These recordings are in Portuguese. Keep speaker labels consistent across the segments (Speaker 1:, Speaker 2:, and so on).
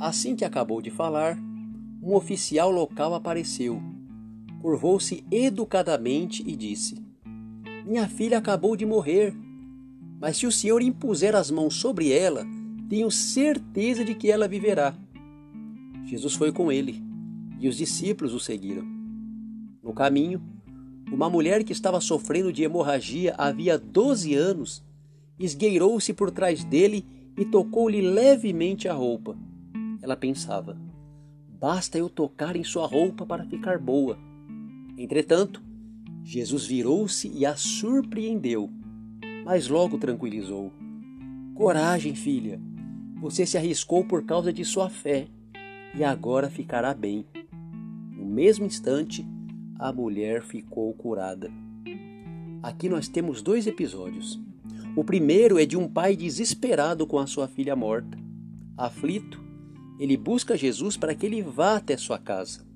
Speaker 1: Assim que acabou de falar, um oficial local apareceu, curvou-se educadamente e disse: Minha filha acabou de morrer, mas se o senhor impuser as mãos sobre ela, tenho certeza de que ela viverá. Jesus foi com ele e os discípulos o seguiram. No caminho, uma mulher que estava sofrendo de hemorragia havia 12 anos esgueirou-se por trás dele e tocou-lhe levemente a roupa. Ela pensava: basta eu tocar em sua roupa para ficar boa. Entretanto, Jesus virou-se e a surpreendeu, mas logo tranquilizou: Coragem, filha, você se arriscou por causa de sua fé e agora ficará bem. No mesmo instante, a mulher ficou curada. Aqui nós temos dois episódios. O primeiro é de um pai desesperado com a sua filha morta. Aflito, ele busca Jesus para que ele vá até sua casa.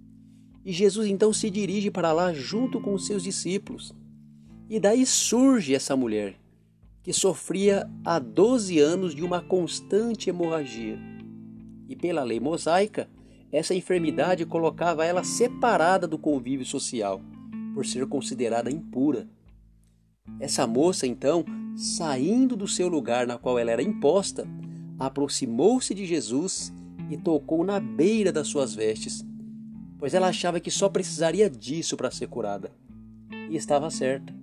Speaker 1: E Jesus então se dirige para lá junto com os seus discípulos. E daí surge essa mulher, que sofria há 12 anos de uma constante hemorragia. E pela lei mosaica, essa enfermidade colocava ela separada do convívio social, por ser considerada impura. Essa moça, então, saindo do seu lugar na qual ela era imposta, aproximou-se de Jesus e tocou na beira das suas vestes, pois ela achava que só precisaria disso para ser curada. E estava certa.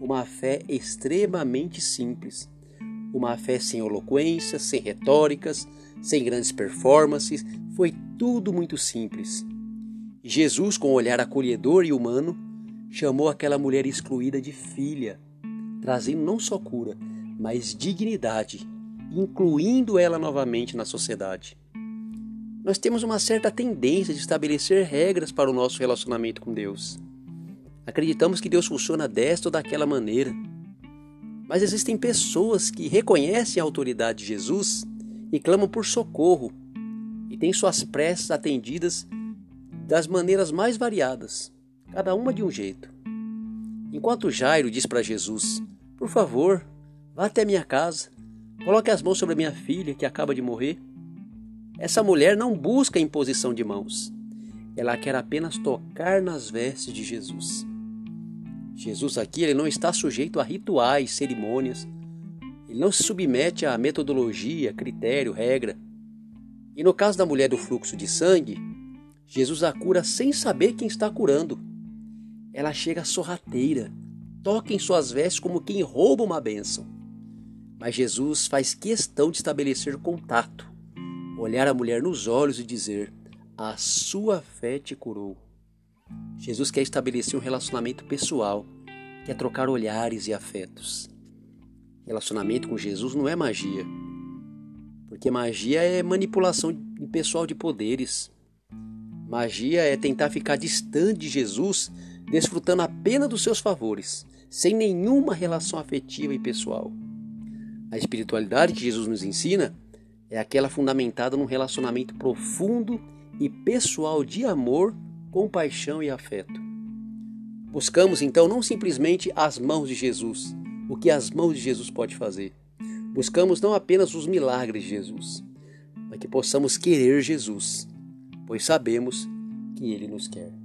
Speaker 1: Uma fé extremamente simples, uma fé sem eloquência, sem retóricas, sem grandes performances, foi tudo muito simples. Jesus, com um olhar acolhedor e humano, chamou aquela mulher excluída de filha, trazendo não só cura, mas dignidade, incluindo ela novamente na sociedade. Nós temos uma certa tendência de estabelecer regras para o nosso relacionamento com Deus. Acreditamos que Deus funciona desta ou daquela maneira. Mas existem pessoas que reconhecem a autoridade de Jesus e clamam por socorro e têm suas preces atendidas das maneiras mais variadas, cada uma de um jeito. Enquanto Jairo diz para Jesus: Por favor, vá até minha casa, coloque as mãos sobre a minha filha que acaba de morrer. Essa mulher não busca imposição de mãos, ela quer apenas tocar nas vestes de Jesus. Jesus aqui ele não está sujeito a rituais, cerimônias, ele não se submete a metodologia, critério, regra. E no caso da mulher do fluxo de sangue, Jesus a cura sem saber quem está curando. Ela chega sorrateira, toca em suas vestes como quem rouba uma bênção. Mas Jesus faz questão de estabelecer contato, olhar a mulher nos olhos e dizer: A sua fé te curou. Jesus quer estabelecer um relacionamento pessoal, quer trocar olhares e afetos. Relacionamento com Jesus não é magia. Porque magia é manipulação pessoal de poderes. Magia é tentar ficar distante de Jesus, desfrutando apenas dos seus favores, sem nenhuma relação afetiva e pessoal. A espiritualidade que Jesus nos ensina é aquela fundamentada num relacionamento profundo e pessoal de amor, compaixão e afeto. Buscamos então não simplesmente as mãos de Jesus, o que as mãos de Jesus pode fazer. Buscamos não apenas os milagres de Jesus, mas que possamos querer Jesus, pois sabemos que ele nos quer.